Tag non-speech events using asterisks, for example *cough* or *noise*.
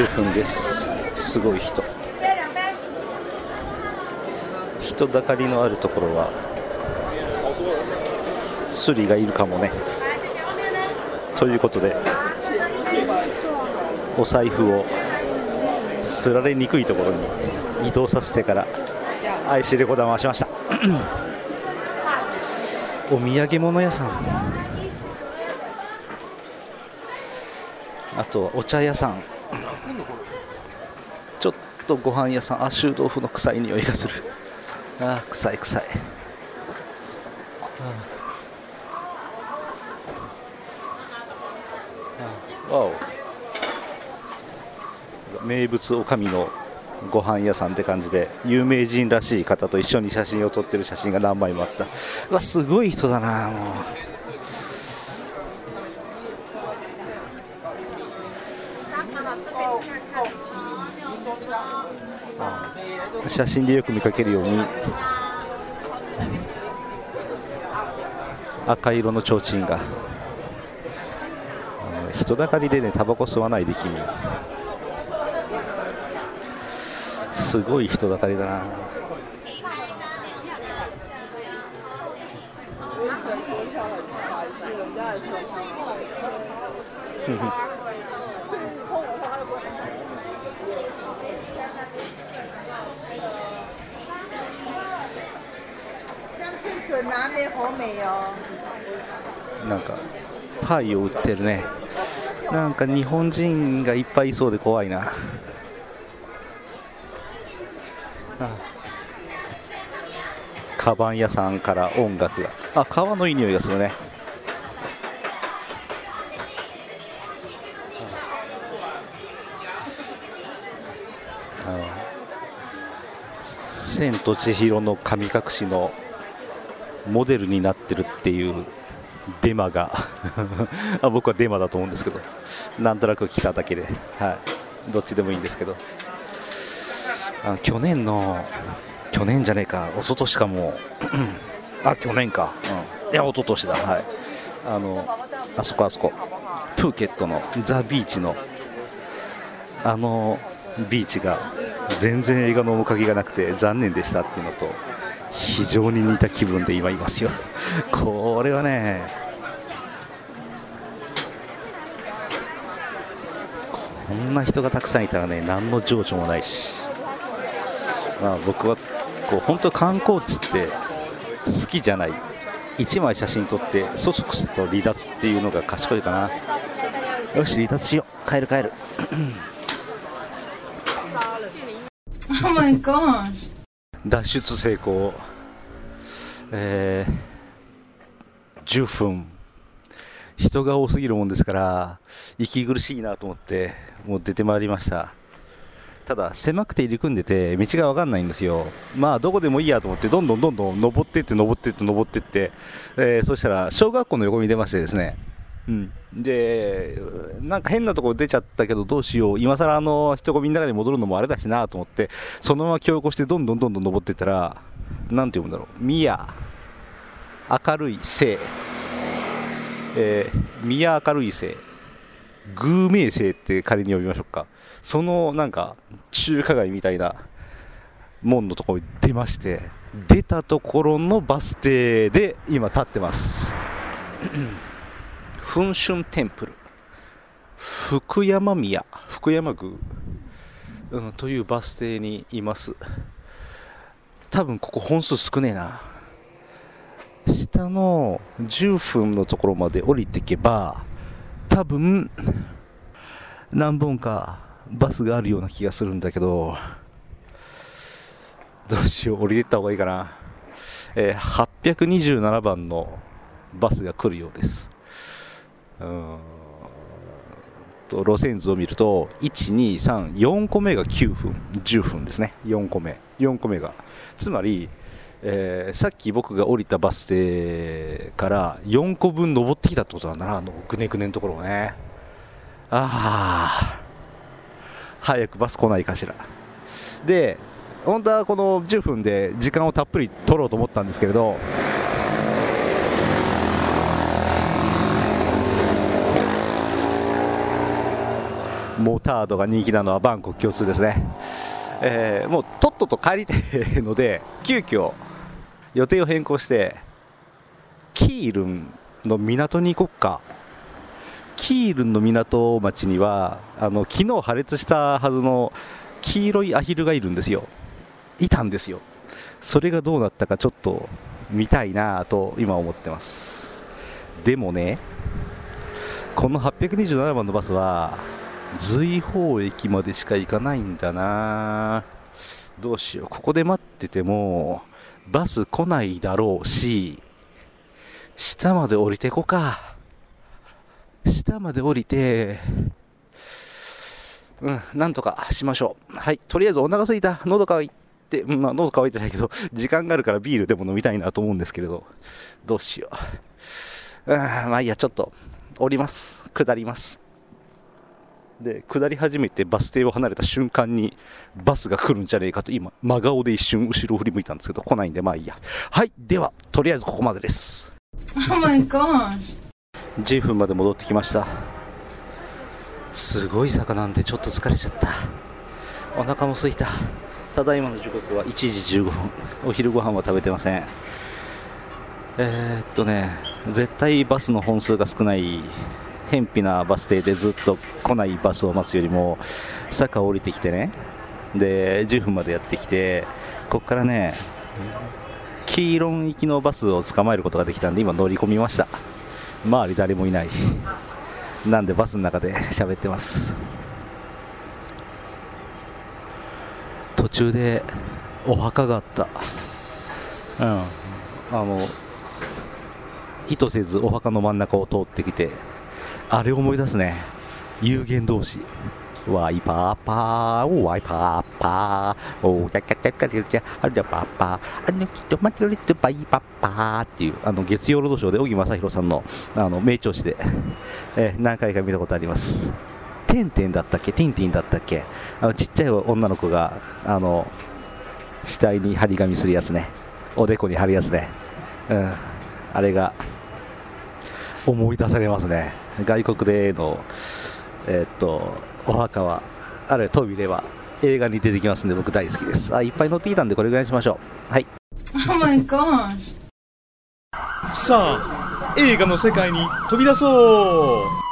10分です。すごい人。人だかりのあるところはスリがいるかもね。ということでお財布をすられにくいところに移動させてから IC レコーダー回しました。*clears throat* お土産物屋さん。あとはお茶屋さん。ちょっとご飯屋さんあ臭豆腐の臭い匂いがする。あ臭い臭い。あーわお。名物おかみのご飯屋さんって感じで有名人らしい方と一緒に写真を撮ってる写真が何枚もあった。わすごい人だなもう。写真でよく見かけるように赤色の提灯があの人だかりでねタバコ吸わないで君。すごい人だかりだな。*laughs* なんかパイを売ってるね。なんか日本人がいっぱいいそうで怖いな。あ。カバン屋さんから音楽が。あ革のいい匂いがするね。あの。千と千尋の神隠しのモデルになってるっていうデマが。*laughs* 僕はデマだと思うんですけど。なんとなく聞いただけで、はい、どっちでもいいんですけど。あ去年の去年じゃねえか。一昨年かも *clears throat* あ去年か、うん、いや一昨年だ。はい。あのあそこあそこ。プーケットのザ・ビーチの。あのビーチが全然映画の面影がなくて残念でしたっていうのと。非常に似た気分で今いますよ。*laughs* これはね。こんな人がたくさんいたらね何の情緒もないし、まあ、僕はこう本当観光地って好きじゃない。1枚写真撮ってそそくさと離脱っていうのが賢いかな。よし離脱しよう。帰る帰る。*laughs* Oh my gosh. 脱出成功、えー10分。人が多すぎるもんですから息苦しいなと思ってもう出てまいりました。ただ狭くて入り組んでて道が分かんないんですよ。まあどこでもいいやと思ってどんどんどんどん登ってって登ってって登ってって、えーそしたら小学校の横に出ましてですねでなんか変なところ出ちゃったけどどうしよう。今更あの人混みの中に戻るのもあれだしなと思ってそのまま強行してどんどんどんどん登っていったらなんて読むんだろう。宮。明るい星、えー、宮明るい星。偶名星って仮に呼びましょうか。そのなんか中華街みたいな門のところに出まして出たところのバス停で今立ってます。噴春テンプル。福山宮。福山宮、うん、というバス停にいます。多分ここ本数少ねえな。下の10分のところまで降りていけば多分何本かバスがあるような気がするんだけどどうしよう。降りていった方がいいかな、えー827番のバスが来るようですうん。と路線図を見ると1234個目が9分10分ですね。4個目。4個目が。つまり、えーさっき僕が降りたバス停から4個分登ってきたってことなんだなあのぐねぐねのところをね。ああ早くバス来ないかしら。で本当はこの10分で時間をたっぷり取ろうと思ったんですけれどモタードが人気なのはバンコク共通ですね、えー、もうとっとと帰りたいので *laughs* 急遽予定を変更してキールンの港に行こっか。キールンの港町にはあの昨日破裂したはずの黄色いアヒルがいるんですよ。いたんですよ。それがどうなったかちょっと見たいなと今思ってます。でもねこの827番のバスは随宝駅までしか行かないんだな。どうしよう。ここで待っててもバス来ないだろうし下まで降りてこか。下まで降りてうんなんとかしましょう。はいとりあえずお腹すいた。喉乾いて、まあ、喉乾いてないけど時間があるからビールでも飲みたいなと思うんですけれど。どうしよう。うんまあいいやちょっと降ります。下ります。で下り始めてバス停を離れた瞬間にバスが来るんじゃねえかと今真顔で一瞬後ろを振り向いたんですけど来ないんでまあいいや。はいではとりあえずここまでです。Oh my gosh. 10分まで戻ってきました。すごい坂なんでちょっと疲れちゃった。お腹も空いた。ただいまの時刻は1時15分。お昼ご飯は食べてません。えー、っとね絶対バスの本数が少ない偏僻なバス停でずっと来ないバスを待つよりも坂を降りてきてね。で10分までやってきてここからね黄色行きのバスを捕まえることができたんで今乗り込みました。周り誰もいない。なんでバスの中で喋ってます。途中でお墓があった。うん。あの意図せずお墓の真ん中を通ってきてあれ思い出すね有言同士ワイパーパー、ワイパーパー、おー、キャキャキャキャキャキャ、あるじゃパーパー、あのきっと待ってくれてバイパッパーっていう、あの、月曜ロードショーで小木正弘さんの、あの、名調子で、えー何回か見たことあります。テンテンだったっけティンティンだったっけあの、ちっちゃい女の子が、あの、死体に張り紙するやつね。おでこに貼るやつね。うん。あれが、思い出されますね。外国での、えーっと、お墓は、あるいはトイレは映画に出てきますんで僕大好きです。あ、いっぱい乗ってきたんでこれぐらいにしましょう。はい。Oh my gosh. *laughs* さあ映画の世界に飛び出そう